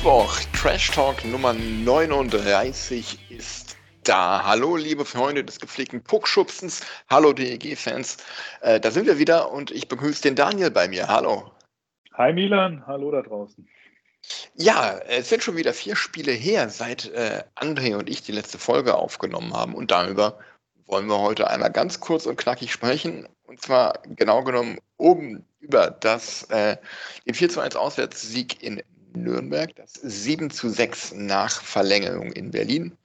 Mittwoch, Trash Talk Nummer 39 ist da. Hallo, liebe Freunde des gepflegten Puckschubsens. Hallo, DEG-Fans. Äh, da sind wir wieder und ich begrüße den Daniel bei mir. Hallo. Hi Milan, hallo da draußen. Ja, es sind schon wieder vier Spiele her, seit äh, André und ich die letzte Folge aufgenommen haben und darüber wollen wir heute einmal ganz kurz und knackig sprechen. Und zwar genau genommen oben über das, äh, den 4 zu 1 Auswärtssieg in Nürnberg, das 7 zu 6 nach Verlängerung in Berlin,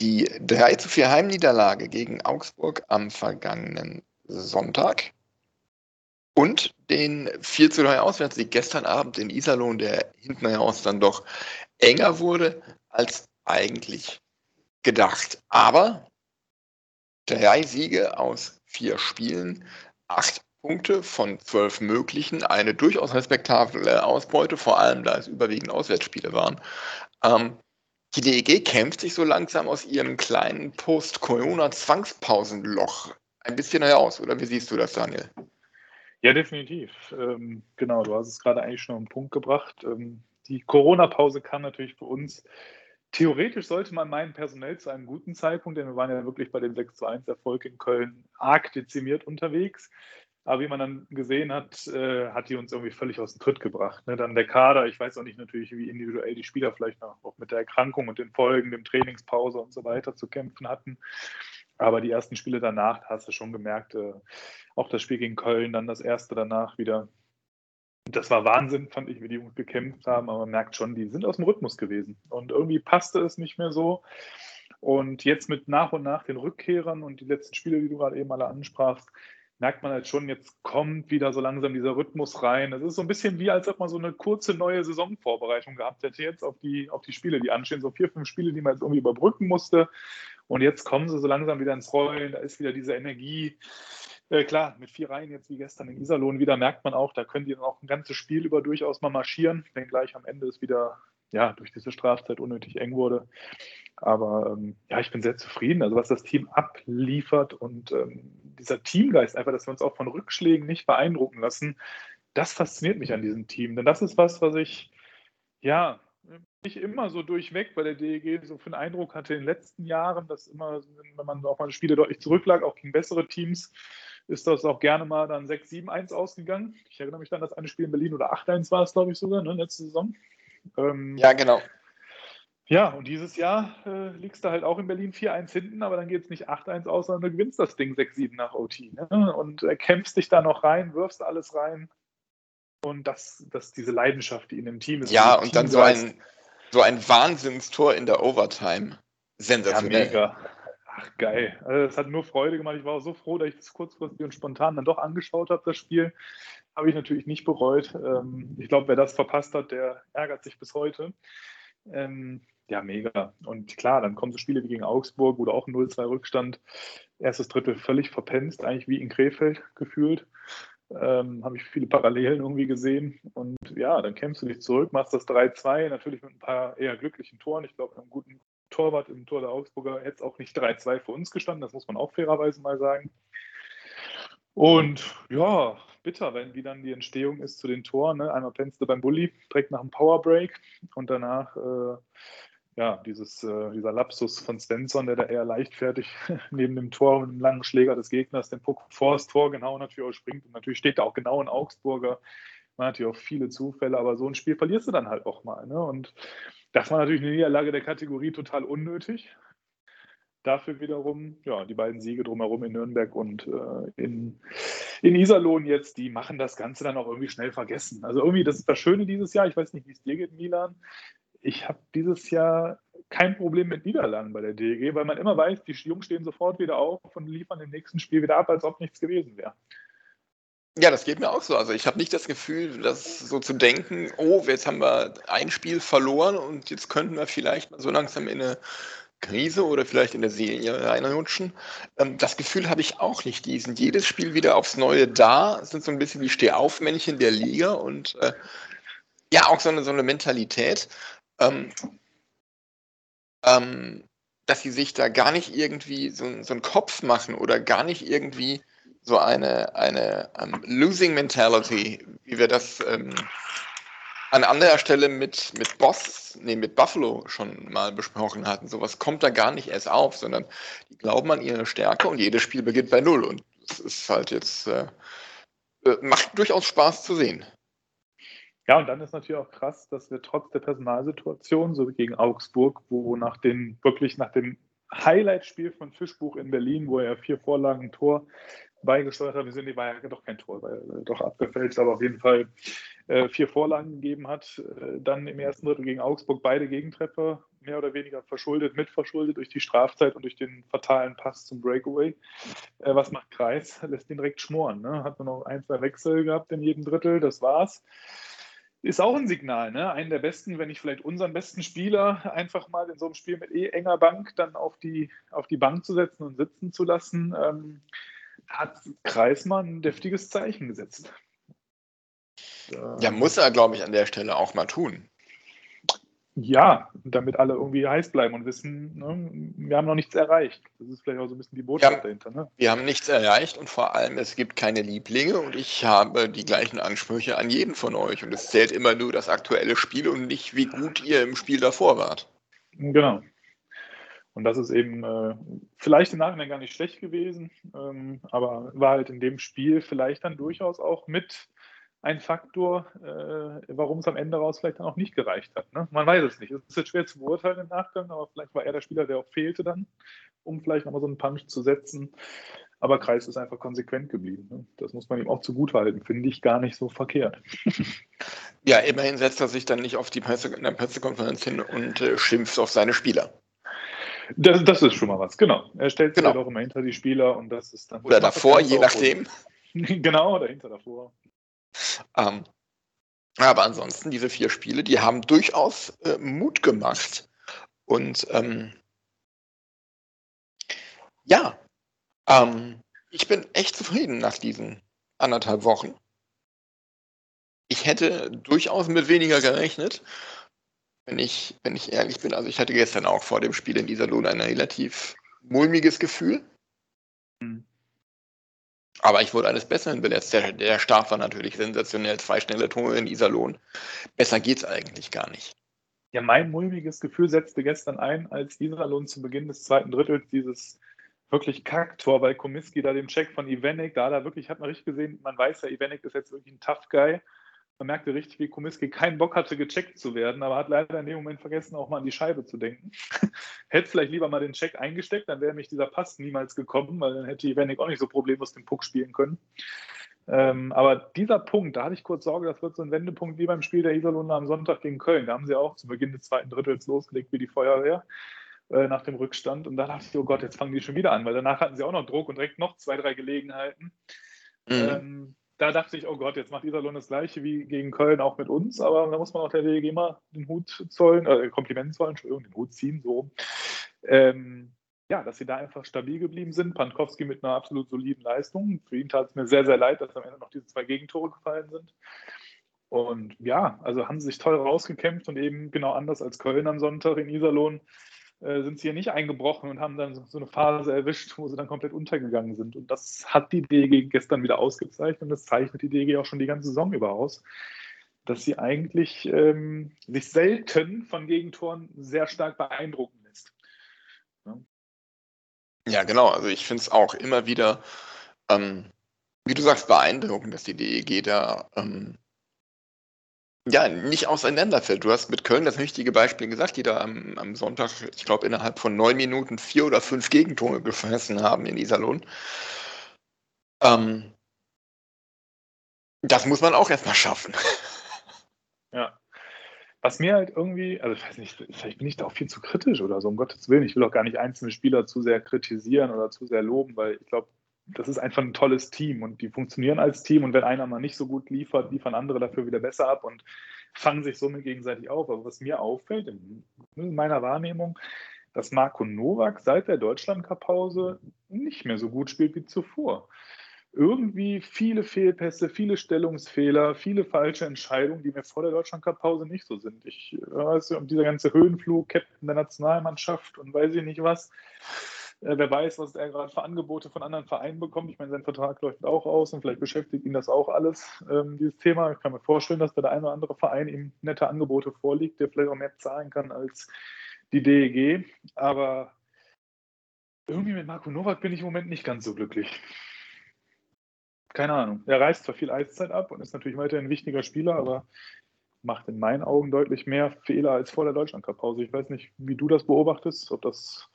die 3 zu 4 Heimniederlage gegen Augsburg am vergangenen Sonntag. Und den 4 zu 3 Auswärtssieg gestern Abend in Iserlohn, der hinten heraus dann doch enger wurde als eigentlich gedacht. Aber drei Siege aus vier Spielen, acht Punkte von zwölf möglichen, eine durchaus respektable Ausbeute, vor allem da es überwiegend Auswärtsspiele waren. Ähm, die DEG kämpft sich so langsam aus ihrem kleinen Post-Corona-Zwangspausenloch ein bisschen heraus, oder wie siehst du das, Daniel? Ja, definitiv. Ähm, genau, du hast es gerade eigentlich schon auf den Punkt gebracht. Ähm, die Corona-Pause kam natürlich für uns. Theoretisch sollte man meinen, personell zu einem guten Zeitpunkt, denn wir waren ja wirklich bei dem 6 zu 1 Erfolg in Köln arg dezimiert unterwegs. Aber wie man dann gesehen hat, äh, hat die uns irgendwie völlig aus dem Tritt gebracht. Ne? Dann der Kader, ich weiß auch nicht natürlich, wie individuell die Spieler vielleicht noch auch mit der Erkrankung und den Folgen, dem Trainingspause und so weiter zu kämpfen hatten. Aber die ersten Spiele danach hast du schon gemerkt, äh, auch das Spiel gegen Köln, dann das erste danach wieder. Das war Wahnsinn, fand ich, wie die uns gekämpft haben, aber man merkt schon, die sind aus dem Rhythmus gewesen. Und irgendwie passte es nicht mehr so. Und jetzt mit nach und nach den Rückkehrern und die letzten Spiele, die du gerade eben alle ansprachst, merkt man halt schon, jetzt kommt wieder so langsam dieser Rhythmus rein. Es ist so ein bisschen wie, als ob man so eine kurze neue Saisonvorbereitung gehabt hätte jetzt auf die, auf die Spiele, die anstehen. So vier, fünf Spiele, die man jetzt irgendwie überbrücken musste. Und jetzt kommen sie so langsam wieder ins Rollen. Da ist wieder diese Energie. Äh, klar, mit vier Reihen jetzt wie gestern in Iserlohn wieder merkt man auch, da können die dann auch ein ganzes Spiel über durchaus mal marschieren, wenn gleich am Ende es wieder ja, durch diese Strafzeit unnötig eng wurde. Aber ähm, ja, ich bin sehr zufrieden, also was das Team abliefert und ähm, dieser Teamgeist einfach, dass wir uns auch von Rückschlägen nicht beeindrucken lassen, das fasziniert mich an diesem Team. Denn das ist was, was ich ja nicht immer so durchweg bei der DEG so für einen Eindruck hatte in den letzten Jahren, dass immer, wenn man auch mal Spiele deutlich zurücklag, auch gegen bessere Teams, ist das auch gerne mal dann 6-7-1 ausgegangen. Ich erinnere mich dann, dass eine Spiel in Berlin oder 8-1 war es, glaube ich, sogar, ne, letzte Saison. Ähm, ja, genau. Ja, und dieses Jahr äh, liegst du halt auch in Berlin 4-1 hinten, aber dann geht es nicht 8-1 aus, sondern du gewinnst das Ding 6-7 nach OT. Ne? Und äh, kämpfst dich da noch rein, wirfst alles rein. Und das, das diese Leidenschaft, die in dem Team ist. Ja, und dann so ein, so ein Wahnsinnstor in der Overtime. Sensationell. Ja, mega. Ach, geil. Also, es hat nur Freude gemacht. Ich war so froh, dass ich das kurzfristig und spontan dann doch angeschaut habe, das Spiel. Habe ich natürlich nicht bereut. Ähm, ich glaube, wer das verpasst hat, der ärgert sich bis heute. Ähm, ja, mega. Und klar, dann kommen so Spiele wie gegen Augsburg, wo du auch 0-2 Rückstand, erstes Drittel völlig verpenst, eigentlich wie in Krefeld gefühlt. Ähm, habe ich viele Parallelen irgendwie gesehen. Und ja, dann kämpfst du dich zurück, machst das 3-2, natürlich mit ein paar eher glücklichen Toren. Ich glaube, einem guten Torwart im Tor der Augsburger hätte es auch nicht 3-2 für uns gestanden, das muss man auch fairerweise mal sagen. Und ja, bitter, wenn wie dann die Entstehung ist zu den Toren. Ne? Einmal du beim Bulli, direkt nach dem Powerbreak und danach äh, ja, dieses, äh, dieser Lapsus von Svensson, der da eher leichtfertig neben dem Tor mit einem langen Schläger des Gegners den Puck vor das Tor genau natürlich auch springt. Und natürlich steht da auch genau ein Augsburger. Man hat hier auch viele Zufälle, aber so ein Spiel verlierst du dann halt auch mal. Ne? Und das war natürlich eine Niederlage der Kategorie total unnötig. Dafür wiederum, ja, die beiden Siege drumherum in Nürnberg und äh, in, in Iserlohn jetzt, die machen das Ganze dann auch irgendwie schnell vergessen. Also irgendwie, das ist das Schöne dieses Jahr. Ich weiß nicht, wie es dir geht, Milan. ich habe dieses Jahr kein Problem mit Niederlagen bei der DEG, weil man immer weiß, die Jungs stehen sofort wieder auf und liefern im nächsten Spiel wieder ab, als ob nichts gewesen wäre. Ja, das geht mir auch so. Also ich habe nicht das Gefühl, dass so zu denken, oh, jetzt haben wir ein Spiel verloren und jetzt könnten wir vielleicht mal so langsam in eine Krise oder vielleicht in der Serie reinrutschen. Ähm, das Gefühl habe ich auch nicht. Die sind jedes Spiel wieder aufs Neue da, sind so ein bisschen wie Stehaufmännchen der Liga und äh, ja, auch so eine, so eine Mentalität, ähm, ähm, dass sie sich da gar nicht irgendwie so, so einen Kopf machen oder gar nicht irgendwie so eine, eine um, ähm, Losing Mentality, wie wir das ähm, an anderer Stelle mit, mit Boss, nee, mit Buffalo schon mal besprochen hatten. Sowas kommt da gar nicht erst auf, sondern die glauben an ihre Stärke und jedes Spiel beginnt bei Null. Und das ist halt jetzt, äh, äh macht durchaus Spaß zu sehen. Ja, und dann ist natürlich auch krass, dass wir trotz der Personalsituation, so gegen Augsburg, wo nach den, wirklich nach dem Highlight-Spiel von Fischbuch in Berlin, wo er vier Vorlagen Tor beigesteuert hat. Wir sind, die war ja doch kein Tor, weil äh, doch abgefälscht, aber auf jeden Fall äh, vier Vorlagen gegeben hat. Äh, dann im ersten Drittel gegen Augsburg beide Gegentreffer, mehr oder weniger verschuldet, mitverschuldet durch die Strafzeit und durch den fatalen Pass zum Breakaway. Äh, was macht Kreis? Lässt ihn direkt schmoren. Ne? Hat nur noch ein, zwei Wechsel gehabt in jedem Drittel, das war's ist auch ein Signal, ne? Einen der besten, wenn nicht vielleicht unseren besten Spieler einfach mal in so einem Spiel mit eh enger Bank dann auf die, auf die Bank zu setzen und sitzen zu lassen, ähm, hat Kreismann ein deftiges Zeichen gesetzt. Ja, muss er, glaube ich, an der Stelle auch mal tun. Ja, damit alle irgendwie heiß bleiben und wissen, ne, wir haben noch nichts erreicht. Das ist vielleicht auch so ein bisschen die Botschaft ja, dahinter. Ne? Wir haben nichts erreicht und vor allem, es gibt keine Lieblinge und ich habe die gleichen Ansprüche an jeden von euch. Und es zählt immer nur das aktuelle Spiel und nicht, wie gut ihr im Spiel davor wart. Genau. Und das ist eben äh, vielleicht im Nachhinein gar nicht schlecht gewesen, ähm, aber war halt in dem Spiel vielleicht dann durchaus auch mit ein Faktor, äh, warum es am Ende raus vielleicht dann auch nicht gereicht hat. Ne? Man weiß es nicht. Es ist jetzt schwer zu beurteilen im Nachgang, aber vielleicht war er der Spieler, der auch fehlte dann, um vielleicht nochmal so einen Punch zu setzen. Aber Kreis ist einfach konsequent geblieben. Ne? Das muss man ihm auch zugutehalten. Finde ich gar nicht so verkehrt. Ja, immerhin setzt er sich dann nicht auf die Presse, in der Pressekonferenz hin und äh, schimpft auf seine Spieler. Das, das, ist schon mal was, genau. Er stellt sich genau. ja doch immer hinter die Spieler und das ist dann. Oder davor, je nachdem. genau, dahinter davor. Ähm, aber ansonsten, diese vier Spiele, die haben durchaus äh, Mut gemacht. Und ähm, ja, ähm, ich bin echt zufrieden nach diesen anderthalb Wochen. Ich hätte durchaus mit weniger gerechnet wenn ich, wenn ich ehrlich bin. Also ich hatte gestern auch vor dem Spiel in dieser Lohn ein relativ mulmiges Gefühl. Mhm. Aber ich wurde eines Besseren beletzt. Der, der Start war natürlich sensationell. Zwei schnelle Tore in Iserlohn. Besser geht's eigentlich gar nicht. Ja, mein mulmiges Gefühl setzte gestern ein, als Iserlohn zu Beginn des zweiten Drittels dieses wirklich Kacktor bei Komiski da den Check von Ivenik, da da wirklich, hat man richtig gesehen, man weiß ja, Ivenik ist jetzt wirklich ein Tough Guy man merkte richtig, wie Komiski keinen Bock hatte, gecheckt zu werden, aber hat leider in dem Moment vergessen, auch mal an die Scheibe zu denken. hätte vielleicht lieber mal den Check eingesteckt, dann wäre nämlich dieser Pass niemals gekommen, weil dann hätte Ivenik auch nicht so problemlos den Puck spielen können. Ähm, aber dieser Punkt, da hatte ich kurz Sorge, das wird so ein Wendepunkt wie beim Spiel der Iserlohner am Sonntag gegen Köln. Da haben sie auch zu Beginn des zweiten Drittels losgelegt wie die Feuerwehr äh, nach dem Rückstand. Und da dachte ich, oh Gott, jetzt fangen die schon wieder an, weil danach hatten sie auch noch Druck und direkt noch zwei, drei Gelegenheiten. Mhm. Ähm, da dachte ich, oh Gott, jetzt macht Iserlohn das gleiche wie gegen Köln auch mit uns, aber da muss man auch der DEG mal den Hut zollen, äh, Kompliment zollen, Entschuldigung, den Hut ziehen, so. Ähm, ja, dass sie da einfach stabil geblieben sind. Pankowski mit einer absolut soliden Leistung. Für ihn tat es mir sehr, sehr leid, dass am Ende noch diese zwei Gegentore gefallen sind. Und ja, also haben sie sich toll rausgekämpft und eben genau anders als Köln am Sonntag in Iserlohn sind sie hier nicht eingebrochen und haben dann so eine Phase erwischt, wo sie dann komplett untergegangen sind. Und das hat die DG gestern wieder ausgezeichnet und das zeichnet die DG auch schon die ganze Saison über aus, dass sie eigentlich ähm, sich selten von Gegentoren sehr stark beeindrucken lässt. Ja, ja genau. Also ich finde es auch immer wieder, ähm, wie du sagst, beeindruckend, dass die DEG da ähm, ja, nicht auseinanderfällt. Du hast mit Köln das richtige Beispiel gesagt, die da am, am Sonntag, ich glaube, innerhalb von neun Minuten vier oder fünf Gegentore gefressen haben in Iserlohn. Ähm, das muss man auch erstmal schaffen. Ja. was mir halt irgendwie, also ich weiß nicht, vielleicht bin ich da auch viel zu kritisch oder so, um Gottes Willen. Ich will auch gar nicht einzelne Spieler zu sehr kritisieren oder zu sehr loben, weil ich glaube, das ist einfach ein tolles Team und die funktionieren als Team und wenn einer mal nicht so gut liefert, liefern andere dafür wieder besser ab und fangen sich somit gegenseitig auf. Aber was mir auffällt, in meiner Wahrnehmung, dass Marco Nowak seit der Deutschland-Cup-Pause nicht mehr so gut spielt wie zuvor irgendwie viele Fehlpässe, viele Stellungsfehler, viele falsche Entscheidungen, die mir vor der Deutschland-Cup-Pause nicht so sind. Ich weiß ja, dieser ganze Höhenflug, Captain der Nationalmannschaft und weiß ich nicht was. Äh, wer weiß, was er gerade für Angebote von anderen Vereinen bekommt. Ich meine, sein Vertrag läuft auch aus und vielleicht beschäftigt ihn das auch alles, ähm, dieses Thema. Ich kann mir vorstellen, dass da der eine oder andere Verein ihm nette Angebote vorliegt, der vielleicht auch mehr zahlen kann als die DEG. Aber irgendwie mit Marco Nowak bin ich im Moment nicht ganz so glücklich keine Ahnung. Er reißt zwar viel Eiszeit ab und ist natürlich weiterhin ein wichtiger Spieler, aber macht in meinen Augen deutlich mehr Fehler als vor der Deutschland-Cup-Pause. Ich weiß nicht, wie du das beobachtest, ob, das,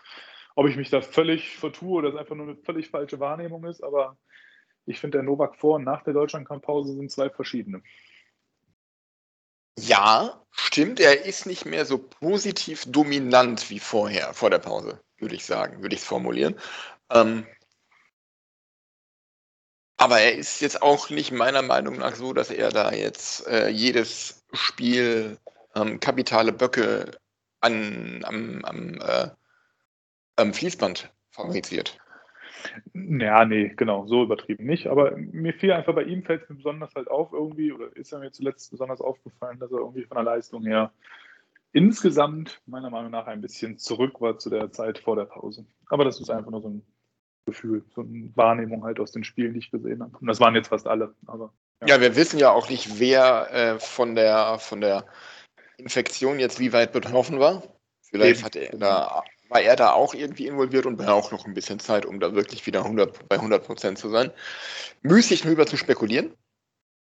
ob ich mich da völlig vertue oder es einfach nur eine völlig falsche Wahrnehmung ist, aber ich finde, der Novak vor und nach der Deutschland-Cup-Pause sind zwei verschiedene. Ja, stimmt. Er ist nicht mehr so positiv dominant wie vorher, vor der Pause, würde ich sagen, würde ich es formulieren. Ähm, aber er ist jetzt auch nicht meiner Meinung nach so, dass er da jetzt äh, jedes Spiel ähm, kapitale Böcke an, am, am, äh, am Fließband fabriziert. Ja, nee, genau, so übertrieben nicht. Aber mir fiel einfach bei ihm, fällt es mir besonders halt auf irgendwie, oder ist er mir zuletzt besonders aufgefallen, dass er irgendwie von der Leistung her insgesamt meiner Meinung nach ein bisschen zurück war zu der Zeit vor der Pause. Aber das ist einfach nur so ein Gefühl, so eine Wahrnehmung halt aus den Spielen, die ich gesehen habe. Und das waren jetzt fast alle. Aber, ja. ja wir wissen ja auch nicht, wer äh, von, der, von der Infektion jetzt wie weit betroffen war. Vielleicht hat er da, war er da auch irgendwie involviert und braucht noch ein bisschen Zeit, um da wirklich wieder 100, bei 100 Prozent zu sein. Müßig darüber zu spekulieren.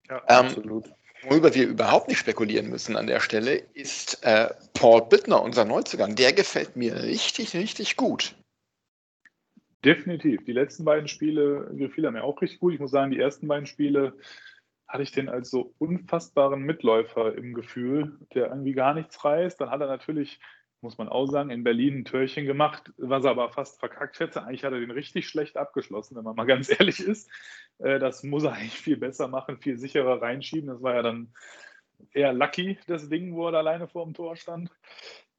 Ja, ähm, absolut. Worüber wir überhaupt nicht spekulieren müssen an der Stelle, ist äh, Paul Bittner, unser Neuzugang. Der gefällt mir richtig, richtig gut. Definitiv. Die letzten beiden Spiele gefiel er mir auch richtig gut. Ich muss sagen, die ersten beiden Spiele hatte ich den als so unfassbaren Mitläufer im Gefühl, der irgendwie gar nichts reißt. Dann hat er natürlich, muss man auch sagen, in Berlin ein Törchen gemacht, was er aber fast verkackt hätte. Eigentlich hat er den richtig schlecht abgeschlossen, wenn man mal ganz ehrlich ist. Äh, das muss er eigentlich viel besser machen, viel sicherer reinschieben. Das war ja dann eher lucky, das Ding, wo er alleine vor dem Tor stand.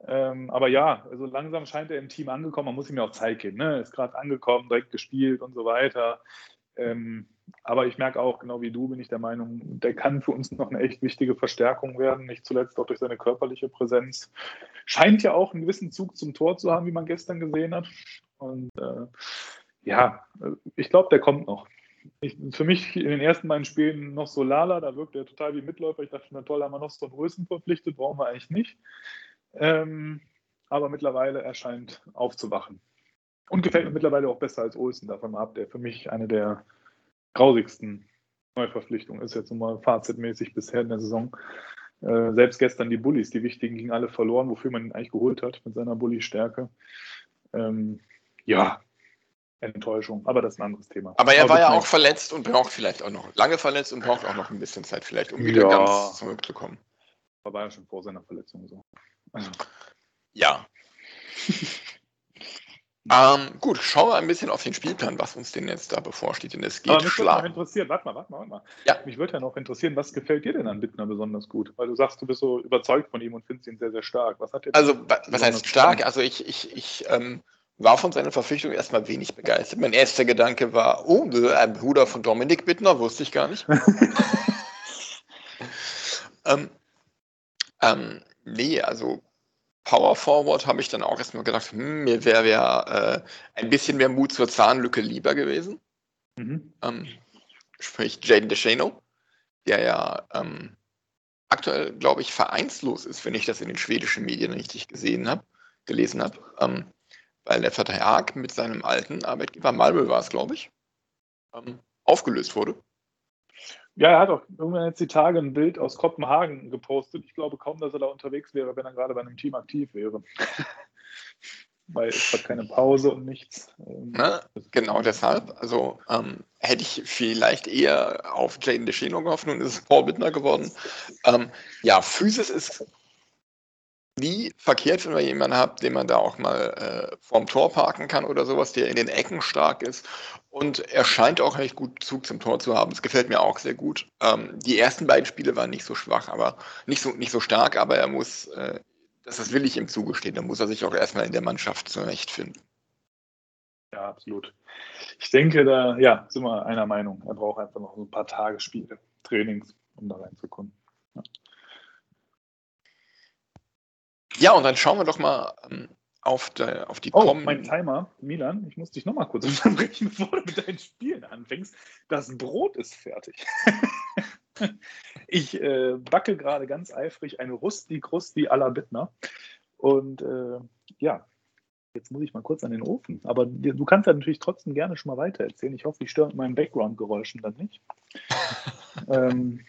Ähm, aber ja, also langsam scheint er im Team angekommen. Man muss ihm ja auch Zeit geben. Ne? Ist gerade angekommen, direkt gespielt und so weiter. Ähm, aber ich merke auch, genau wie du, bin ich der Meinung, der kann für uns noch eine echt wichtige Verstärkung werden. Nicht zuletzt auch durch seine körperliche Präsenz. Scheint ja auch einen gewissen Zug zum Tor zu haben, wie man gestern gesehen hat. Und äh, ja, ich glaube, der kommt noch. Ich, für mich in den ersten beiden Spielen noch so Lala, da wirkt er total wie Mitläufer. Ich dachte, na toll, haben wir noch so einen verpflichtet, brauchen wir eigentlich nicht. Ähm, aber mittlerweile erscheint aufzuwachen. Und gefällt mir mittlerweile auch besser als Olsen, davon ab, der für mich eine der grausigsten Neuverpflichtungen ist, jetzt nochmal fazitmäßig bisher in der Saison. Äh, selbst gestern die Bullies, die wichtigen, gingen alle verloren, wofür man ihn eigentlich geholt hat mit seiner Bully-Stärke. Ähm, ja, Enttäuschung, aber das ist ein anderes Thema. Aber er war ja auch verletzt und braucht vielleicht auch noch, lange verletzt und braucht auch noch ein bisschen Zeit vielleicht, um wieder ja. ganz zurückzukommen. War ja schon vor seiner Verletzung so. Ja. ähm, gut, schauen wir ein bisschen auf den Spielplan, was uns denn jetzt da bevorsteht. Denn es geht Aber mich würde noch interessieren, warte mal, warte mal, warte mal. Ja. Mich würde ja noch interessieren, was gefällt dir denn an Bittner besonders gut? Weil du sagst, du bist so überzeugt von ihm und findest ihn sehr, sehr stark. Was hat Also, was heißt stark? Also, ich, ich, ich ähm, war von seiner Verpflichtung erstmal wenig begeistert. Mein erster Gedanke war, oh, ein Bruder von Dominik Bittner, wusste ich gar nicht. ähm, ähm, nee, also Power Forward habe ich dann auch erstmal gedacht, hm, mir wäre wär, äh, ein bisschen mehr Mut zur Zahnlücke lieber gewesen. Mhm. Ähm, sprich Jaden DeShano, der ja ähm, aktuell, glaube ich, vereinslos ist, wenn ich das in den schwedischen Medien richtig gesehen habe, gelesen habe, ähm, weil der Vertrag mit seinem alten Arbeitgeber, Malmö war es, glaube ich, ähm, aufgelöst wurde. Ja, er hat auch irgendwann jetzt die Tage ein Bild aus Kopenhagen gepostet. Ich glaube kaum, dass er da unterwegs wäre, wenn er gerade bei einem Team aktiv wäre. Weil es hat keine Pause und nichts. Ähm, Na, genau deshalb. Also ähm, hätte ich vielleicht eher auf Jaden DeShino gehofft, nun ist es Paul Bittner geworden. Ähm, ja, Physis ist nie verkehrt, wenn man jemanden hat, den man da auch mal äh, vorm Tor parken kann oder sowas, der in den Ecken stark ist. Und er scheint auch recht gut Zug zum Tor zu haben. Das gefällt mir auch sehr gut. Ähm, die ersten beiden Spiele waren nicht so schwach, aber nicht so, nicht so stark, aber er muss, äh, das, das will ich ihm zugestehen, da muss er sich auch erstmal in der Mannschaft zurechtfinden. Ja, absolut. Ich denke, da ja, sind wir einer Meinung. Er braucht einfach noch ein paar Tage Spiele, Trainings, um da reinzukommen. Ja. Ja, und dann schauen wir doch mal ähm, auf, de, auf die oh, mein Timer, Milan, ich muss dich nochmal kurz unterbrechen, bevor du mit deinen Spielen anfängst. Das Brot ist fertig. ich äh, backe gerade ganz eifrig eine Rusti Krusti à la Bittner. Und äh, ja, jetzt muss ich mal kurz an den Ofen. Aber du kannst ja natürlich trotzdem gerne schon mal weiter erzählen. Ich hoffe, ich störe mit meinen Background-Geräuschen dann nicht. ähm,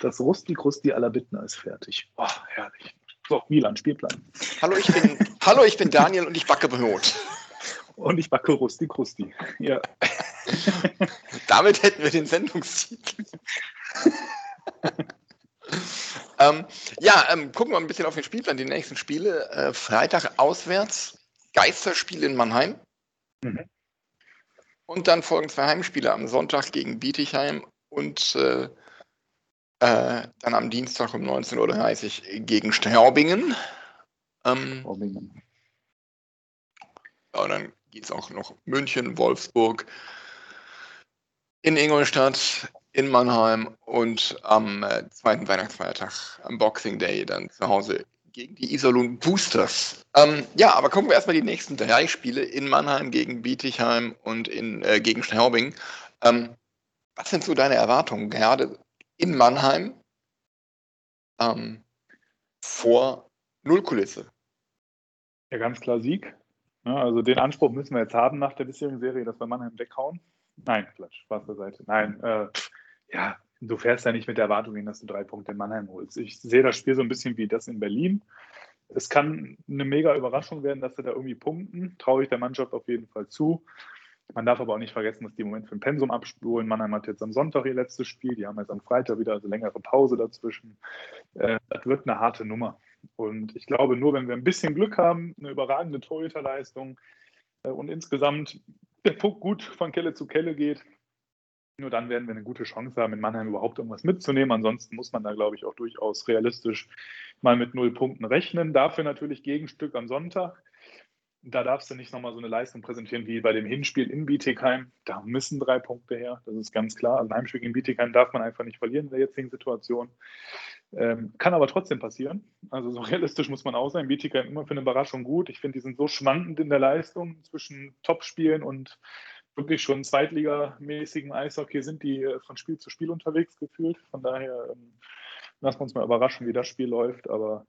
das Rusti Krusti à la Bittner ist fertig. Oh, herrlich. So, Milan, Spielplan. Hallo, ich bin, hallo, ich bin Daniel und ich backe Brot. Und ich backe Rusti Krusti. Ja. Damit hätten wir den Sendungstitel. ähm, ja, ähm, gucken wir ein bisschen auf den Spielplan. Die nächsten Spiele. Äh, Freitag auswärts. Geisterspiel in Mannheim. Mhm. Und dann folgen zwei Heimspiele am Sonntag gegen Bietigheim und äh, äh, dann am Dienstag um 19.30 Uhr gegen Straubingen. Ähm, Straubingen. Ja, dann geht es auch noch München, Wolfsburg, in Ingolstadt, in Mannheim und am äh, zweiten Weihnachtsfeiertag, am Boxing Day, dann zu Hause gegen die Iserlohn Boosters. Ähm, ja, aber gucken wir erstmal die nächsten drei Spiele in Mannheim gegen Bietigheim und in, äh, gegen Straubing. Ähm, was sind so deine Erwartungen, gerade in Mannheim ähm, vor Nullkulisse. Ja, ganz klar Sieg. Ja, also den Anspruch müssen wir jetzt haben nach der bisherigen Serie, dass wir Mannheim weghauen. Nein, Quatsch, Spaß beiseite. Nein, äh, ja, du fährst ja nicht mit der Erwartung hin, dass du drei Punkte in Mannheim holst. Ich sehe das Spiel so ein bisschen wie das in Berlin. Es kann eine mega Überraschung werden, dass sie da irgendwie punkten. Traue ich der Mannschaft auf jeden Fall zu. Man darf aber auch nicht vergessen, dass die im Moment für ein Pensum abspulen. Mannheim hat jetzt am Sonntag ihr letztes Spiel. Die haben jetzt am Freitag wieder also längere Pause dazwischen. Äh, das wird eine harte Nummer. Und ich glaube, nur wenn wir ein bisschen Glück haben, eine überragende Torhüterleistung äh, und insgesamt der Puck gut von Kelle zu Kelle geht, nur dann werden wir eine gute Chance haben, in Mannheim überhaupt irgendwas mitzunehmen. Ansonsten muss man da, glaube ich, auch durchaus realistisch mal mit null Punkten rechnen. Dafür natürlich Gegenstück am Sonntag da darfst du nicht nochmal so eine Leistung präsentieren wie bei dem Hinspiel in Bietigheim. Da müssen drei Punkte her, das ist ganz klar. Also ein Heimspiel gegen Bietigheim darf man einfach nicht verlieren in der jetzigen Situation. Ähm, kann aber trotzdem passieren. Also so realistisch muss man auch sein. Bietigheim immer für eine Überraschung gut. Ich finde, die sind so schwankend in der Leistung zwischen Topspielen und wirklich schon zweitligamäßigen Eishockey sind die äh, von Spiel zu Spiel unterwegs gefühlt. Von daher ähm, lassen wir uns mal überraschen, wie das Spiel läuft. Aber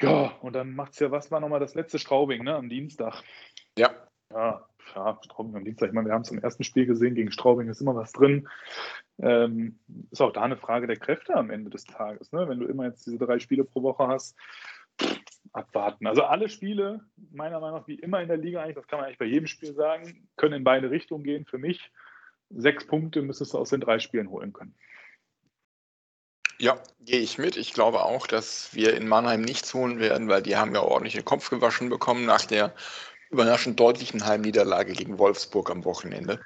ja, und dann macht es ja, was war nochmal das letzte Straubing, ne, am Dienstag? Ja. Ja, ja Straubing am Dienstag. Ich meine, wir haben es im ersten Spiel gesehen, gegen Straubing ist immer was drin. Ähm, ist auch da eine Frage der Kräfte am Ende des Tages. Ne? Wenn du immer jetzt diese drei Spiele pro Woche hast, abwarten. Also alle Spiele, meiner Meinung nach, wie immer in der Liga eigentlich, das kann man eigentlich bei jedem Spiel sagen, können in beide Richtungen gehen. Für mich sechs Punkte müsstest du aus den drei Spielen holen können. Ja, gehe ich mit. Ich glaube auch, dass wir in Mannheim nichts holen werden, weil die haben ja ordentlich den Kopf gewaschen bekommen nach der überraschend deutlichen Heimniederlage gegen Wolfsburg am Wochenende.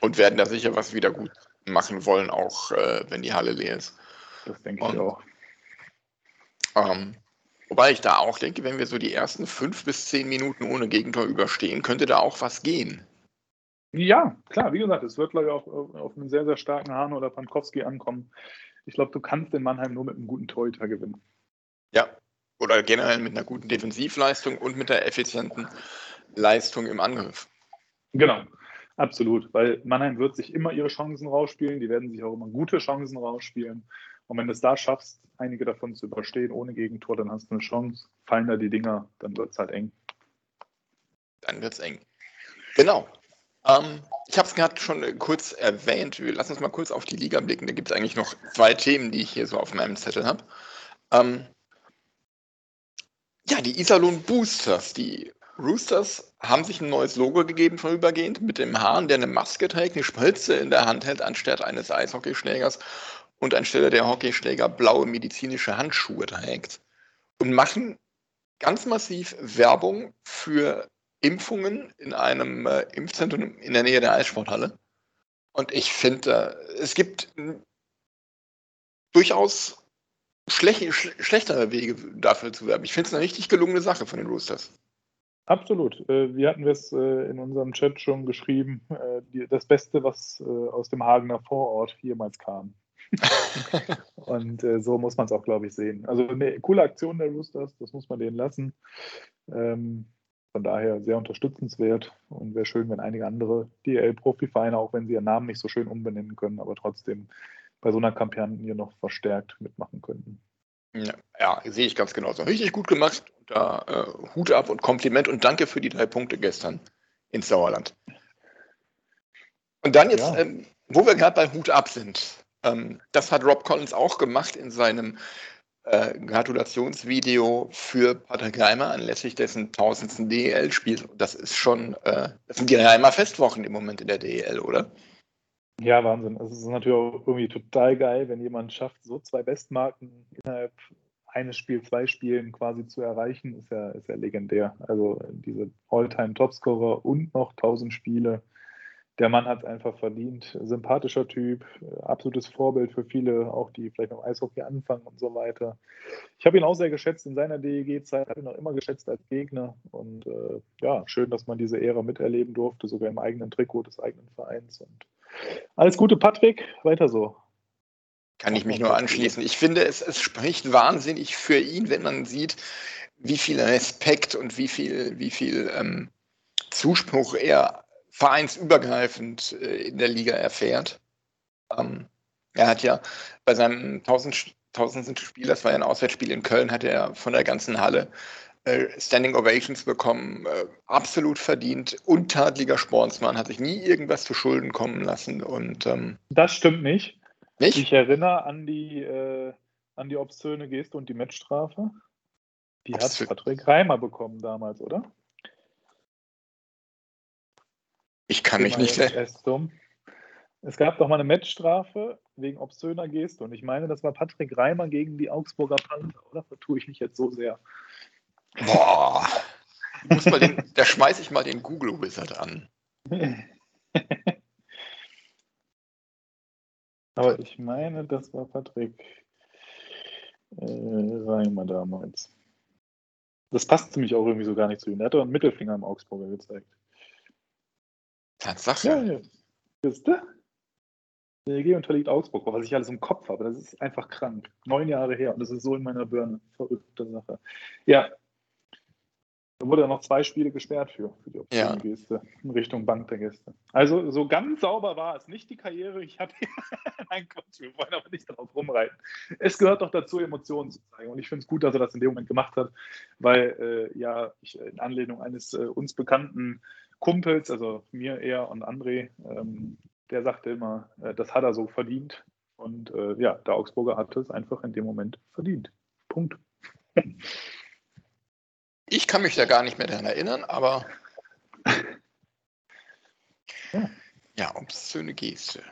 Und werden da sicher was wieder gut machen wollen, auch äh, wenn die Halle leer ist. Das denke ich Und, auch. Ähm, wobei ich da auch denke, wenn wir so die ersten fünf bis zehn Minuten ohne Gegentor überstehen, könnte da auch was gehen. Ja, klar, wie gesagt, es wird, glaube ich, auch auf einen sehr, sehr starken Hahn oder Pankowski ankommen. Ich glaube, du kannst in Mannheim nur mit einem guten Torhüter gewinnen. Ja, oder generell mit einer guten Defensivleistung und mit der effizienten Leistung im Angriff. Genau, absolut. Weil Mannheim wird sich immer ihre Chancen rausspielen, die werden sich auch immer gute Chancen rausspielen. Und wenn du es da schaffst, einige davon zu überstehen ohne Gegentor, dann hast du eine Chance. Fallen da die Dinger, dann wird es halt eng. Dann wird es eng. Genau. Ähm, ich habe es gerade schon äh, kurz erwähnt. Lassen uns mal kurz auf die Liga blicken. Da gibt es eigentlich noch zwei Themen, die ich hier so auf meinem Zettel habe. Ähm, ja, die Iserlohn Boosters. Die Roosters haben sich ein neues Logo gegeben vorübergehend mit dem Hahn, der eine Maske trägt, eine Spritze in der Hand hält anstatt eines Eishockeyschlägers und anstelle der Hockeyschläger blaue medizinische Handschuhe trägt. und machen ganz massiv Werbung für Impfungen in einem äh, Impfzentrum in der Nähe der Eissporthalle. Und ich finde, äh, es gibt durchaus schlech schlechtere Wege dafür zu werben. Ich finde es eine richtig gelungene Sache von den Roosters. Absolut. Äh, wir hatten es äh, in unserem Chat schon geschrieben. Äh, das Beste, was aus dem Hagener Vorort jemals kam. und so muss man es auch, glaube ich, sehen. Also eine coole Aktion der Roosters, das muss man denen lassen. Ähm, von daher sehr unterstützenswert und wäre schön, wenn einige andere DL-Profivereine, auch wenn sie ihren Namen nicht so schön umbenennen können, aber trotzdem bei so einer Kampagne noch verstärkt mitmachen könnten. Ja, ja, sehe ich ganz genauso. Richtig gut gemacht. Da äh, Hut ab und Kompliment und danke für die drei Punkte gestern ins Sauerland. Und dann jetzt, ja. ähm, wo wir gerade bei Hut ab sind, ähm, das hat Rob Collins auch gemacht in seinem äh, Gratulationsvideo für Patrick Reimer anlässlich dessen tausendsten DEL-Spiel. Das ist schon, äh, das sind die Reimer Festwochen im Moment in der DEL, oder? Ja, Wahnsinn. Es ist natürlich auch irgendwie total geil, wenn jemand schafft, so zwei Bestmarken innerhalb eines Spiel, zwei Spielen quasi zu erreichen, ist ja, ist ja legendär. Also diese All-Time-Topscorer und noch 1000 Spiele. Der Mann hat es einfach verdient. Sympathischer Typ, absolutes Vorbild für viele, auch die vielleicht noch Eishockey anfangen und so weiter. Ich habe ihn auch sehr geschätzt in seiner DEG-Zeit, habe ihn auch immer geschätzt als Gegner. Und äh, ja, schön, dass man diese Ära miterleben durfte, sogar im eigenen Trikot des eigenen Vereins. Und alles Gute, Patrick. Weiter so. Kann ich mich nur anschließen. Ich finde, es, es spricht wahnsinnig für ihn, wenn man sieht, wie viel Respekt und wie viel, wie viel ähm, Zuspruch er vereinsübergreifend äh, in der Liga erfährt. Ähm, er hat ja bei seinem 1000. Spiel, das war ja ein Auswärtsspiel in Köln, hat er von der ganzen Halle äh, Standing Ovations bekommen, äh, absolut verdient, untadliger Sportsmann, hat sich nie irgendwas zu Schulden kommen lassen. Und, ähm, das stimmt nicht. nicht. Ich erinnere an die, äh, an die obszöne Geste und die Matchstrafe. Die Obszön. hat Patrick Reimer bekommen damals, oder? Ich kann mich nicht erinnern. Es gab doch mal eine Matchstrafe wegen obszöner Geste und ich meine, das war Patrick Reimer gegen die Augsburger Panther, oder? Vertue ich mich jetzt so sehr. Boah. Muss mal den, da schmeiße ich mal den Google Wizard an. Aber ich meine, das war Patrick äh, Reimer damals. Das passt ziemlich auch irgendwie so gar nicht zu ihm. Der hat doch einen Mittelfinger im Augsburger gezeigt. Tatsache. Ja, ja. Wisst ihr? Der EG unterliegt Augsburg, was ich alles im Kopf habe. Das ist einfach krank. Neun Jahre her und das ist so in meiner Birne. Verrückte Sache. Ja, da wurde noch zwei Spiele gesperrt für, für die Option-Geste ja. in Richtung Bank der Gäste. Also so ganz sauber war es nicht die Karriere. Ich habe Nein, Quatsch, wir wollen aber nicht darauf rumreiten. Es gehört doch dazu, Emotionen zu zeigen. Und ich finde es gut, dass er das in dem Moment gemacht hat, weil äh, ja, ich in Anlehnung eines äh, uns bekannten Kumpels, also mir eher und André, ähm, der sagte immer, äh, das hat er so verdient. Und äh, ja, der Augsburger hat es einfach in dem Moment verdient. Punkt. Ich kann mich da gar nicht mehr daran erinnern, aber ja, obszöne Geste.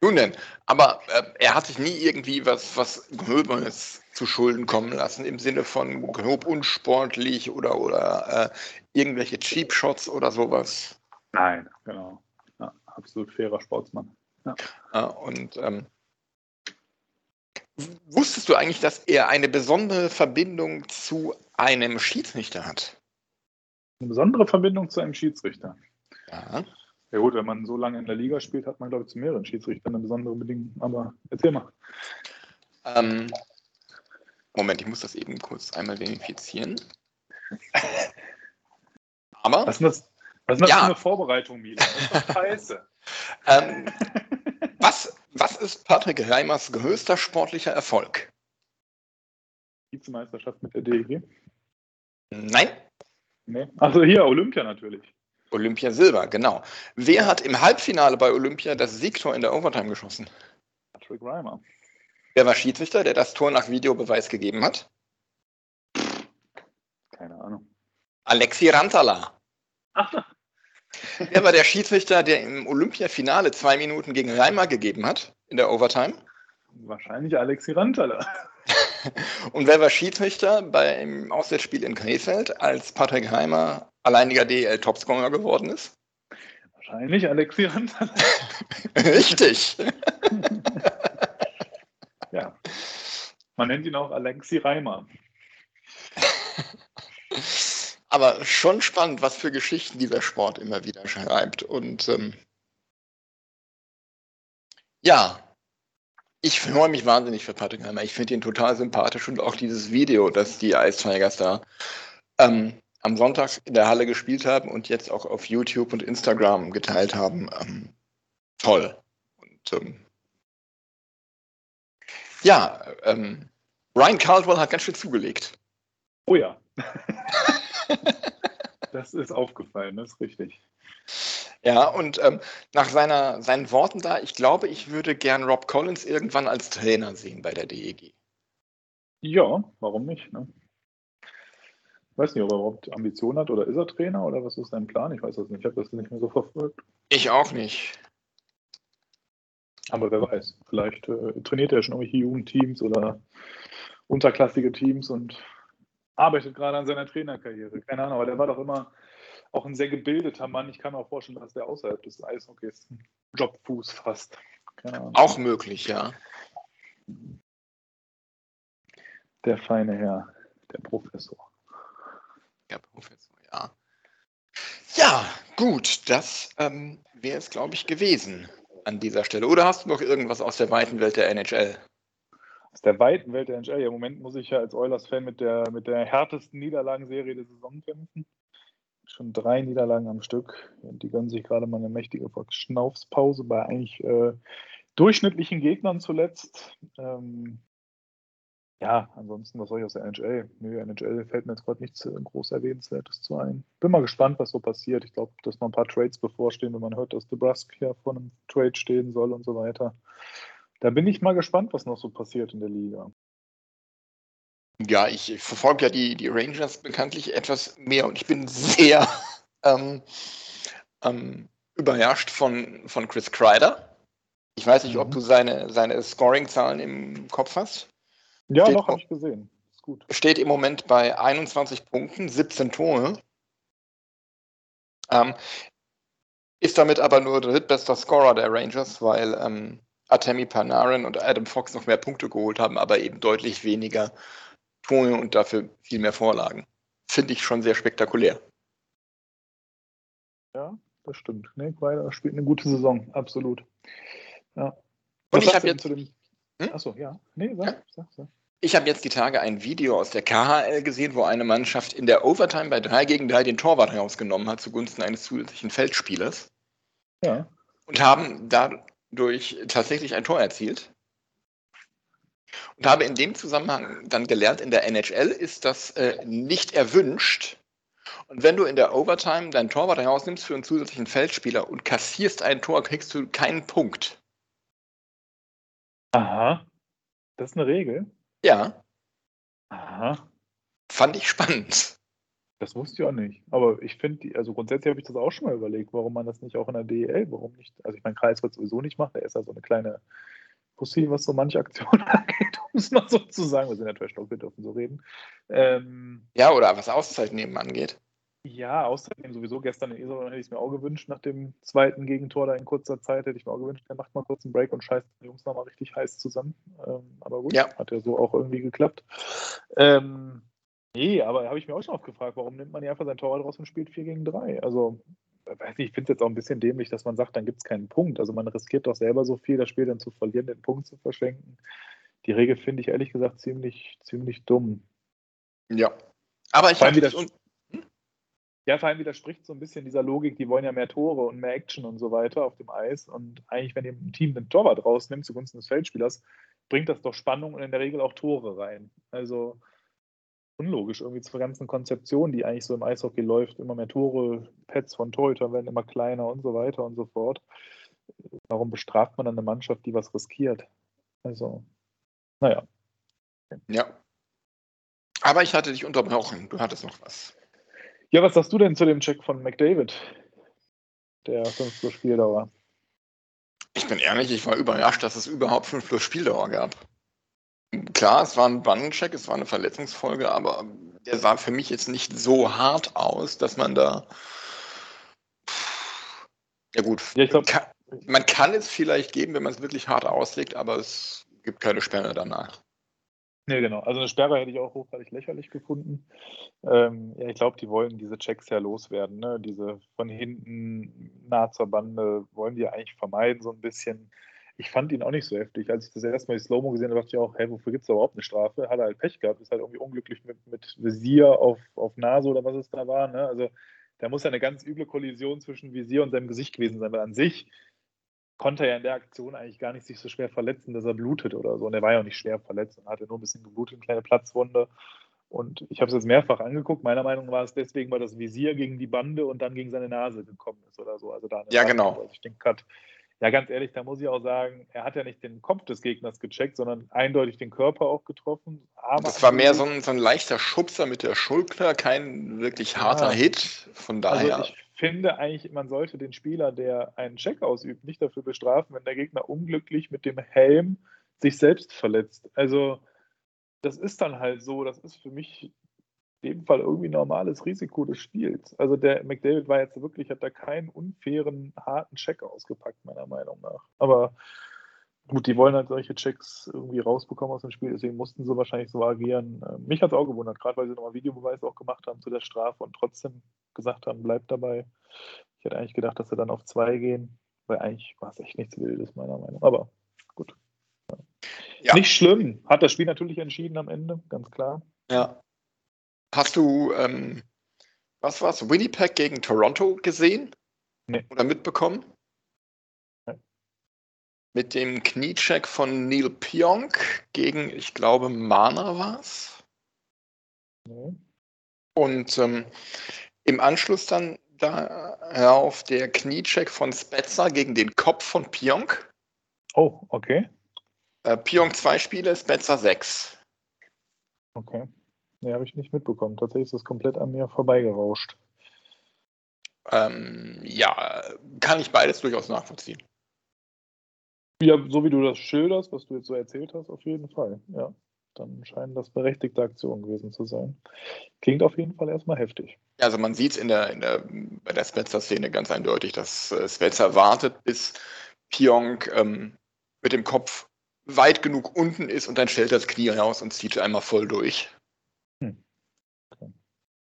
Nun denn, aber äh, er hat sich nie irgendwie was, was Gröberes zu Schulden kommen lassen, im Sinne von grob unsportlich oder, oder äh, irgendwelche Cheap Shots oder sowas. Nein, genau. Ja, absolut fairer Sportsmann. Ja. Äh, und ähm, Wusstest du eigentlich, dass er eine besondere Verbindung zu einem Schiedsrichter hat? Eine besondere Verbindung zu einem Schiedsrichter? Ja. Ja gut, wenn man so lange in der Liga spielt, hat man, glaube ich, zu mehreren Schiedsrichtern eine besondere Bedingung. Aber erzähl mal. Ähm, Moment, ich muss das eben kurz einmal verifizieren. Aber. Was ist das, was ist das ja. für eine Vorbereitung, Milan? Das ist doch scheiße. ähm, was, was ist Patrick Reimers größter sportlicher Erfolg? Vizemeisterschaft mit der DEG? Nein. Nee. Also hier Olympia natürlich. Olympia Silber, genau. Wer hat im Halbfinale bei Olympia das Siegtor in der Overtime geschossen? Patrick Reimer. Wer war Schiedsrichter, der das Tor nach Videobeweis gegeben hat? Keine Ahnung. Alexi Rantala. Ach, Wer war der Schiedsrichter, der im Olympiafinale zwei Minuten gegen Reimer gegeben hat in der Overtime? Wahrscheinlich Alexi Rantala. Und wer war Schiedsrichter beim Auswärtsspiel in Krefeld, als Patrick Heimer alleiniger DL-Topscorer geworden ist? Wahrscheinlich Alexi Randall. Richtig. ja. Man nennt ihn auch Alexi Reimer. Aber schon spannend, was für Geschichten dieser Sport immer wieder schreibt. Und ähm, ja, ich freue mich wahnsinnig für Patrick Heimer. Ich finde ihn total sympathisch und auch dieses Video, das die Ice Tigers da ähm, am Sonntag in der Halle gespielt haben und jetzt auch auf YouTube und Instagram geteilt haben. Ähm, toll. Und ähm, ja, ähm, Ryan Caldwell hat ganz schön zugelegt. Oh ja. das ist aufgefallen, das ist richtig. Ja, und ähm, nach seiner, seinen Worten da, ich glaube, ich würde gern Rob Collins irgendwann als Trainer sehen bei der DEG. Ja, warum nicht? Ne? Ich weiß nicht, ob er überhaupt Ambitionen hat oder ist er Trainer oder was ist sein Plan? Ich weiß das nicht. Ich habe das nicht mehr so verfolgt. Ich auch nicht. Aber wer weiß, vielleicht äh, trainiert er schon irgendwelche Jugendteams oder unterklassige Teams und arbeitet gerade an seiner Trainerkarriere. Keine Ahnung, aber der war doch immer auch ein sehr gebildeter Mann. Ich kann mir auch vorstellen, dass der außerhalb des Eishockeys einen Jobfuß fasst. Auch möglich, ja. Der feine Herr, der Professor. Der Professor, ja. Ja, gut, das ähm, wäre es, glaube ich, gewesen an dieser Stelle. Oder hast du noch irgendwas aus der weiten Welt der NHL? Aus der weiten Welt der NHL? Ja, Im Moment muss ich ja als Oilers-Fan mit der, mit der härtesten Niederlagenserie der Saison kämpfen schon drei Niederlagen am Stück. Die gönnen sich gerade mal eine mächtige Verschnaufspause bei eigentlich äh, durchschnittlichen Gegnern zuletzt. Ähm, ja, ansonsten, was soll ich aus der NHL? Nö, NHL fällt mir jetzt gerade nichts äh, groß Erwähnenswertes zu ein. Bin mal gespannt, was so passiert. Ich glaube, dass noch ein paar Trades bevorstehen, wenn man hört, dass DeBrusque ja vor einem Trade stehen soll und so weiter. Da bin ich mal gespannt, was noch so passiert in der Liga. Ja, ich verfolge ja die, die Rangers bekanntlich etwas mehr und ich bin sehr ähm, ähm, überrascht von, von Chris Kreider. Ich weiß nicht, mhm. ob du seine, seine Scoring-Zahlen im Kopf hast. Ja, steht, noch habe ich gesehen. Ist gut. Steht im Moment bei 21 Punkten, 17 Tore. Ähm, ist damit aber nur drittbester Scorer der Rangers, weil ähm, Artemi Panarin und Adam Fox noch mehr Punkte geholt haben, aber eben deutlich weniger Tore und dafür viel mehr Vorlagen. Finde ich schon sehr spektakulär. Ja, das stimmt. Nee, Weiler spielt eine gute Saison, absolut. Ja. Und ich habe jetzt. Zu dem... hm? Achso, ja. Nee, sag, ja. sag, sag. Ich habe jetzt die Tage ein Video aus der KHL gesehen, wo eine Mannschaft in der Overtime bei 3 gegen 3 den Torwart herausgenommen hat zugunsten eines zusätzlichen Feldspielers. Ja. Und haben dadurch tatsächlich ein Tor erzielt. Und habe in dem Zusammenhang dann gelernt, in der NHL ist das äh, nicht erwünscht. Und wenn du in der Overtime deinen Torwart herausnimmst für einen zusätzlichen Feldspieler und kassierst ein Tor, kriegst du keinen Punkt. Aha. Das ist eine Regel? Ja. Aha. Fand ich spannend. Das wusste ich auch nicht. Aber ich finde, also grundsätzlich habe ich das auch schon mal überlegt, warum man das nicht auch in der DEL, warum nicht, also ich meine, Kreis wird sowieso nicht machen, der ist ja so eine kleine Pussy, was so manche Aktionen angeht, um es mal so zu sagen. Wir sind ja Trash Talk, wir dürfen so reden. Ähm, ja, oder was Auszeitnehmen angeht. Ja, Auszeitnehmen sowieso. Gestern in Esel hätte ich es mir auch gewünscht, nach dem zweiten Gegentor da in kurzer Zeit, hätte ich mir auch gewünscht, der macht mal kurz einen Break und scheißt die Jungs nochmal richtig heiß zusammen. Ähm, aber gut, ja. hat ja so auch irgendwie geklappt. Ähm, nee, aber habe ich mir auch schon oft gefragt, warum nimmt man ja einfach sein Torwart raus und spielt 4 gegen 3? Also ich finde es jetzt auch ein bisschen dämlich, dass man sagt, dann gibt es keinen Punkt. Also man riskiert doch selber so viel, das Spiel dann zu verlieren, den Punkt zu verschenken. Die Regel finde ich ehrlich gesagt ziemlich, ziemlich dumm. Ja. Aber ich habe hm? Ja, vor allem widerspricht so ein bisschen dieser Logik, die wollen ja mehr Tore und mehr Action und so weiter auf dem Eis. Und eigentlich, wenn ihr ein Team den Torwart rausnimmt zugunsten des Feldspielers, bringt das doch Spannung und in der Regel auch Tore rein. Also unlogisch irgendwie zur ganzen Konzeption, die eigentlich so im Eishockey läuft. Immer mehr Tore, Pads von Torhütern werden immer kleiner und so weiter und so fort. Warum bestraft man dann eine Mannschaft, die was riskiert? Also, naja. Ja. Aber ich hatte dich unterbrochen. Du hattest noch was. Ja, was sagst du denn zu dem Check von McDavid? Der 5 plus Spieldauer. Ich bin ehrlich, ich war überrascht, dass es überhaupt 5 plus Spieldauer gab. Klar, es war ein Bandencheck, es war eine Verletzungsfolge, aber der sah für mich jetzt nicht so hart aus, dass man da. Ja, gut. Ja, glaub, kann, man kann es vielleicht geben, wenn man es wirklich hart auslegt, aber es gibt keine Sperre danach. Nee, genau. Also eine Sperre hätte ich auch hochgradig lächerlich gefunden. Ähm, ja, ich glaube, die wollen diese Checks ja loswerden. Ne? Diese von hinten nah zur Bande wollen die eigentlich vermeiden, so ein bisschen. Ich fand ihn auch nicht so heftig. Als ich das erste Mal die Slow-Mo gesehen habe, dachte ich auch, hey, wofür gibt es überhaupt eine Strafe? Hat er halt Pech gehabt, ist halt irgendwie unglücklich mit, mit Visier auf, auf Nase oder was es da war. Ne? Also da muss ja eine ganz üble Kollision zwischen Visier und seinem Gesicht gewesen sein, weil an sich konnte er ja in der Aktion eigentlich gar nicht sich so schwer verletzen, dass er blutet oder so. Und er war ja auch nicht schwer verletzt und hatte nur ein bisschen geblutet, eine kleine Platzwunde. Und ich habe es jetzt mehrfach angeguckt. Meiner Meinung nach war es deswegen, weil das Visier gegen die Bande und dann gegen seine Nase gekommen ist oder so. Also da ja, genau. Also ich den Cut. Ja, ganz ehrlich, da muss ich auch sagen, er hat ja nicht den Kopf des Gegners gecheckt, sondern eindeutig den Körper auch getroffen. Aber das war mehr so ein, so ein leichter Schubser mit der Schulter, kein wirklich harter ja. Hit. Von daher. Also ich finde eigentlich, man sollte den Spieler, der einen Check ausübt, nicht dafür bestrafen, wenn der Gegner unglücklich mit dem Helm sich selbst verletzt. Also das ist dann halt so, das ist für mich dem Fall irgendwie normales Risiko des Spiels. Also der McDavid war jetzt wirklich, hat da keinen unfairen, harten Check ausgepackt, meiner Meinung nach. Aber gut, die wollen halt solche Checks irgendwie rausbekommen aus dem Spiel, deswegen mussten sie wahrscheinlich so agieren. Ähm, mich hat es auch gewundert, gerade weil sie nochmal Videobeweis auch gemacht haben zu der Strafe und trotzdem gesagt haben, bleibt dabei. Ich hätte eigentlich gedacht, dass sie dann auf zwei gehen, weil eigentlich war es echt nichts Wildes, meiner Meinung nach. Aber gut. Ja. Nicht schlimm. Hat das Spiel natürlich entschieden am Ende, ganz klar. Ja. Hast du, ähm, was war's, Winnipeg gegen Toronto gesehen? Nee. Oder mitbekommen? Nee. Mit dem Kniecheck von Neil Pionk gegen, ich glaube, Mana war's. Nee. Und ähm, im Anschluss dann darauf der Kniecheck von Spezza gegen den Kopf von Pionk. Oh, okay. Äh, Pionk zwei Spiele, Spezza sechs. Okay. Nee, habe ich nicht mitbekommen. Tatsächlich ist das komplett an mir vorbeigerauscht. Ähm, ja, kann ich beides durchaus nachvollziehen. Ja, so wie du das schilderst, was du jetzt so erzählt hast, auf jeden Fall. Ja dann scheinen das berechtigte Aktionen gewesen zu sein. Klingt auf jeden Fall erstmal heftig. Also man sieht es in der, in der, bei der Spencer-Szene ganz eindeutig, dass äh, Spencer wartet, bis Pionk ähm, mit dem Kopf weit genug unten ist und dann stellt er das Knie raus und zieht einmal voll durch.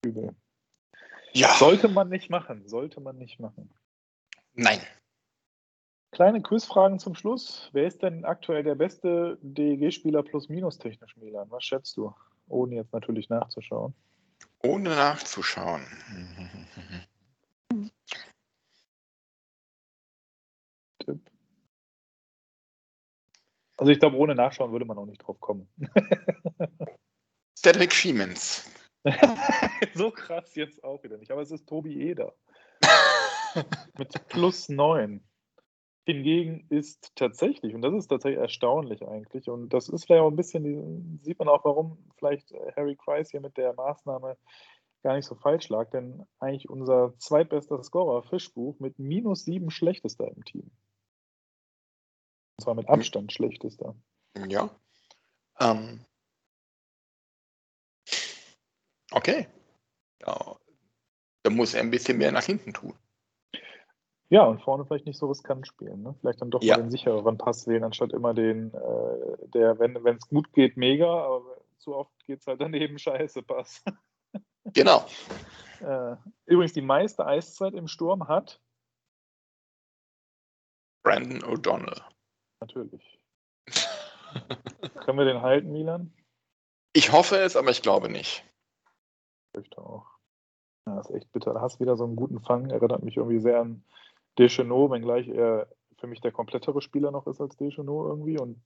Übel. Ja. Sollte man nicht machen, sollte man nicht machen. Nein. Kleine Quizfragen zum Schluss. Wer ist denn aktuell der beste DEG-Spieler plus minus technisch, Milan? Was schätzt du? Ohne jetzt natürlich nachzuschauen. Ohne nachzuschauen. Tipp. Also ich glaube, ohne Nachschauen würde man auch nicht drauf kommen. Cedric Schiemens. so krass jetzt auch wieder nicht. Aber es ist Tobi Eder. Mit plus 9. Hingegen ist tatsächlich, und das ist tatsächlich erstaunlich eigentlich, und das ist vielleicht auch ein bisschen, sieht man auch, warum vielleicht äh, Harry Kreis hier mit der Maßnahme gar nicht so falsch lag, denn eigentlich unser zweitbester Scorer, Fischbuch, mit minus sieben schlechtester im Team. Und zwar mit Abstand schlechtester. Ja. Ähm. Okay. Ja. Da muss er ein bisschen mehr nach hinten tun. Ja, und vorne vielleicht nicht so riskant spielen. Ne? Vielleicht dann doch ja. mal den sichereren Pass wählen, anstatt immer den, äh, der, wenn es gut geht, mega, aber zu oft geht es halt daneben scheiße Pass. Genau. äh, übrigens, die meiste Eiszeit im Sturm hat Brandon O'Donnell. Natürlich. Können wir den halten, Milan? Ich hoffe es, aber ich glaube nicht. Fürchte auch. Ja, das ist echt bitter. Da hast du wieder so einen guten Fang. Erinnert mich irgendwie sehr an Deschenaux, wenngleich er für mich der komplettere Spieler noch ist als Deschenaux irgendwie und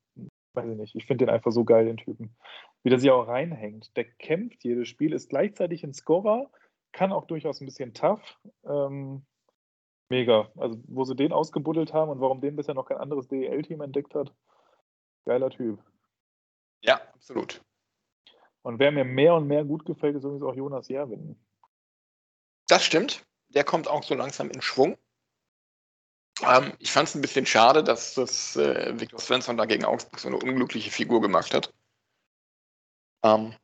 weiß ich nicht, ich finde den einfach so geil, den Typen. Wie der sich auch reinhängt. Der kämpft jedes Spiel, ist gleichzeitig ein Scorer, kann auch durchaus ein bisschen tough. Ähm, mega. Also, wo sie den ausgebuddelt haben und warum den bisher noch kein anderes DEL-Team entdeckt hat, geiler Typ. Ja, absolut. Und wer mir mehr und mehr gut gefällt, ist übrigens auch Jonas Jerwin. Das stimmt. Der kommt auch so langsam in Schwung. Ähm, ich fand es ein bisschen schade, dass das äh, Viktor Svensson da gegen Augsburg so eine unglückliche Figur gemacht hat. Ähm,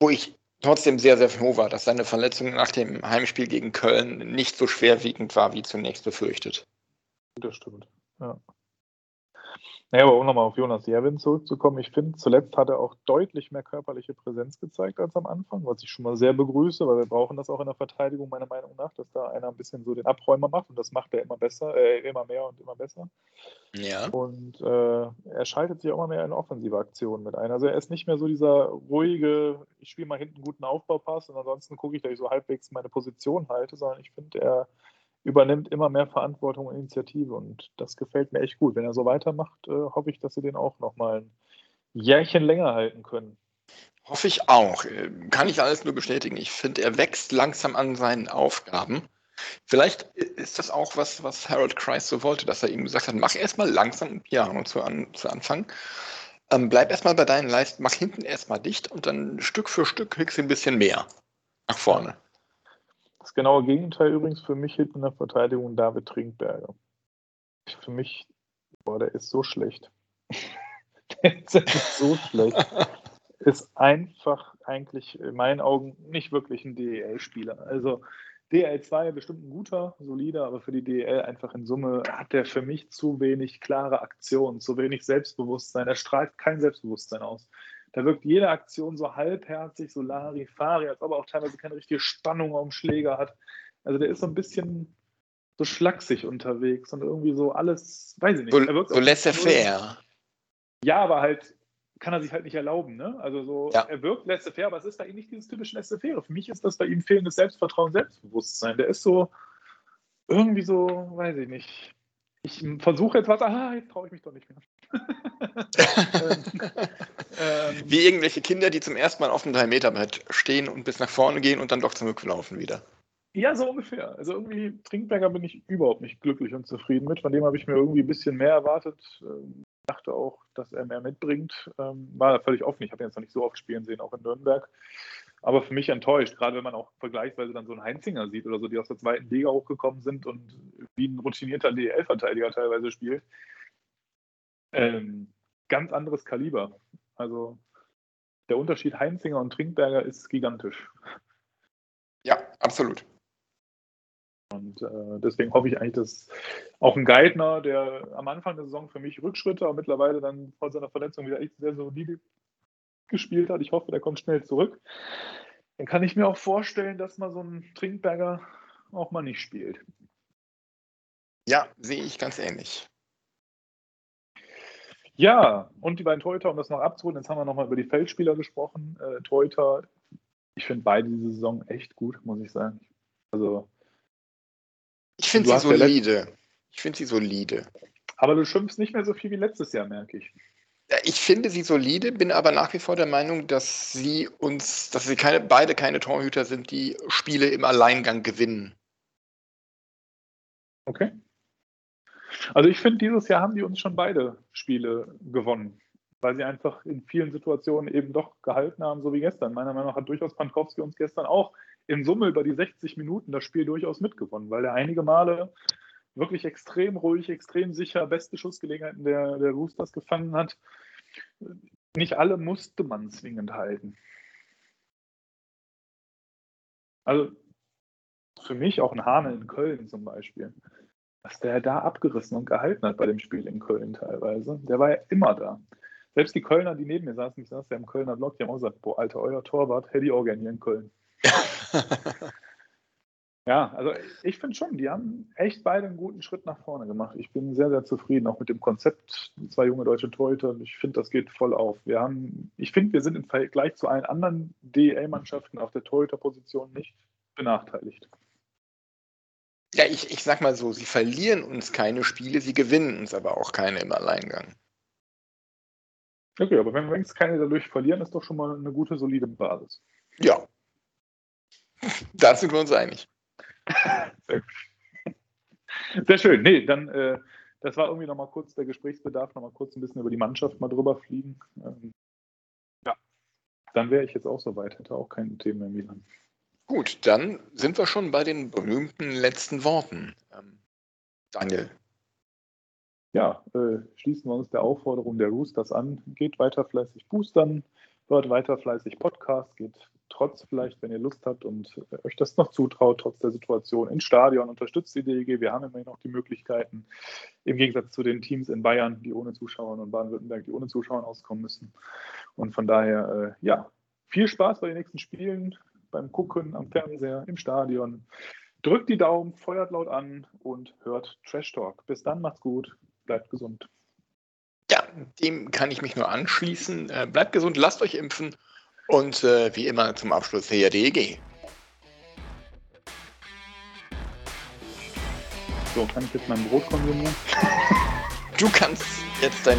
wo ich trotzdem sehr, sehr froh war, dass seine Verletzung nach dem Heimspiel gegen Köln nicht so schwerwiegend war, wie zunächst befürchtet. Das stimmt. Ja. Naja, aber um nochmal auf Jonas Jerwin zurückzukommen, ich finde, zuletzt hat er auch deutlich mehr körperliche Präsenz gezeigt als am Anfang, was ich schon mal sehr begrüße, weil wir brauchen das auch in der Verteidigung, meiner Meinung nach, dass da einer ein bisschen so den Abräumer macht und das macht er immer besser, äh, immer mehr und immer besser. Ja. Und äh, er schaltet sich auch immer mehr in offensive Aktionen mit ein. Also er ist nicht mehr so dieser ruhige, ich spiele mal hinten einen guten Aufbaupass und ansonsten gucke ich, dass ich so halbwegs meine Position halte, sondern ich finde, er übernimmt immer mehr Verantwortung und Initiative und das gefällt mir echt gut. Wenn er so weitermacht, äh, hoffe ich, dass sie den auch noch mal ein Jährchen länger halten können. Hoffe ich auch. Äh, kann ich alles nur bestätigen. Ich finde, er wächst langsam an seinen Aufgaben. Vielleicht ist das auch was, was Harold Christ so wollte, dass er ihm gesagt hat, mach erstmal langsam ein Piano zu, an, zu Anfang. Ähm, bleib erstmal bei deinen Leisten, mach hinten erstmal dicht und dann Stück für Stück kriegst du ein bisschen mehr nach vorne. Das genaue Gegenteil übrigens für mich hinten in der Verteidigung David Trinkberger. Für mich, boah, der ist so schlecht. der ist so schlecht. Ist einfach eigentlich in meinen Augen nicht wirklich ein DEL-Spieler. Also DL2 bestimmt ein guter, solider, aber für die DEL einfach in Summe hat der für mich zu wenig klare Aktion, zu wenig Selbstbewusstsein. Er strahlt kein Selbstbewusstsein aus. Da wirkt jede Aktion so halbherzig, so Larifari, als ob er auch teilweise keine richtige Spannung am Schläger hat. Also der ist so ein bisschen so schlaksig unterwegs und irgendwie so alles, weiß ich nicht. So, er wirkt so laissez-faire. Ja, aber halt kann er sich halt nicht erlauben. Ne? Also so, Ja. er wirkt laissez-faire, aber es ist bei ihm nicht dieses typische laissez-faire. Für mich ist das bei ihm fehlendes Selbstvertrauen, Selbstbewusstsein. Der ist so irgendwie so, weiß ich nicht. Ich versuche jetzt was, ah, jetzt traue ich mich doch nicht mehr. ähm, ähm, Wie irgendwelche Kinder, die zum ersten Mal auf dem 3-Meter-Brett stehen und bis nach vorne gehen und dann doch zurücklaufen wieder. Ja, so ungefähr. Also irgendwie Trinkberger bin ich überhaupt nicht glücklich und zufrieden mit. Von dem habe ich mir irgendwie ein bisschen mehr erwartet. Ähm, dachte auch, dass er mehr mitbringt. Ähm, war völlig offen. Ich habe ihn jetzt noch nicht so oft spielen sehen, auch in Nürnberg. Aber für mich enttäuscht, gerade wenn man auch vergleichsweise dann so einen Heinzinger sieht oder so, die aus der zweiten Liga hochgekommen sind und wie ein routinierter DL-Verteidiger teilweise spielt. Ähm, ganz anderes Kaliber. Also der Unterschied Heinzinger und Trinkberger ist gigantisch. Ja, absolut. Und äh, deswegen hoffe ich eigentlich, dass auch ein Geithner, der am Anfang der Saison für mich Rückschritte, aber mittlerweile dann vor seiner Verletzung wieder echt sehr solide gespielt hat. Ich hoffe, der kommt schnell zurück. Dann kann ich mir auch vorstellen, dass mal so ein Trinkberger auch mal nicht spielt. Ja, sehe ich ganz ähnlich. Ja, und die beiden Torhüter, um das noch abzuholen, jetzt haben wir nochmal über die Feldspieler gesprochen. Äh, Torhüter, ich finde beide diese Saison echt gut, muss ich sagen. Also, Ich finde sie solide. Ich finde sie solide. aber du schimpfst nicht mehr so viel wie letztes Jahr, merke ich. Ich finde sie solide, bin aber nach wie vor der Meinung, dass sie uns, dass sie keine, beide keine Torhüter sind, die Spiele im Alleingang gewinnen. Okay. Also ich finde, dieses Jahr haben die uns schon beide Spiele gewonnen, weil sie einfach in vielen Situationen eben doch gehalten haben, so wie gestern. Meiner Meinung nach hat durchaus Pankowski uns gestern auch in Summe über die 60 Minuten das Spiel durchaus mitgewonnen, weil er einige Male wirklich extrem ruhig, extrem sicher beste Schussgelegenheiten der, der Roosters gefangen hat. Nicht alle musste man zwingend halten. Also für mich auch ein Hane in Köln zum Beispiel was der da abgerissen und gehalten hat bei dem Spiel in Köln teilweise. Der war ja immer da. Selbst die Kölner, die neben mir saßen, ich saß ja im Kölner Block, die haben auch gesagt, boah, Alter, euer Torwart, hätte ich auch gerne hier in Köln. Ja, also ich finde schon, die haben echt beide einen guten Schritt nach vorne gemacht. Ich bin sehr, sehr zufrieden, auch mit dem Konzept. Zwei junge deutsche Torhüter, ich finde, das geht voll auf. Wir haben, ich finde, wir sind im Vergleich zu allen anderen DEL-Mannschaften auf der Torhüterposition nicht benachteiligt. Ja, ich, ich sag mal so, sie verlieren uns keine Spiele, sie gewinnen uns aber auch keine im Alleingang. Okay, aber wenn wir wenigstens keine dadurch verlieren, ist doch schon mal eine gute, solide Basis. Ja. Da sind wir uns einig. Sehr, schön. Nee, dann, äh, das war irgendwie nochmal kurz der Gesprächsbedarf, nochmal kurz ein bisschen über die Mannschaft mal drüber fliegen. Ähm, ja, dann wäre ich jetzt auch soweit, hätte auch keine Themen mehr, Milan. Gut, dann sind wir schon bei den berühmten letzten Worten. Ähm, Daniel. Ja, äh, schließen wir uns der Aufforderung der Roosters an. Geht weiter fleißig boostern. hört weiter fleißig Podcast, geht trotz vielleicht, wenn ihr Lust habt und euch das noch zutraut, trotz der Situation ins Stadion, unterstützt die DEG. Wir haben immerhin noch die Möglichkeiten, im Gegensatz zu den Teams in Bayern, die ohne Zuschauer und Baden-Württemberg, die ohne Zuschauer auskommen müssen. Und von daher, äh, ja, viel Spaß bei den nächsten Spielen, beim Gucken am Fernseher, im Stadion. Drückt die Daumen, feuert laut an und hört Trash Talk. Bis dann, macht's gut, bleibt gesund. Ja, dem kann ich mich nur anschließen. Äh, bleibt gesund, lasst euch impfen und äh, wie immer zum Abschluss der DEG. So, kann ich jetzt mein Brot konsumieren? Du kannst jetzt dein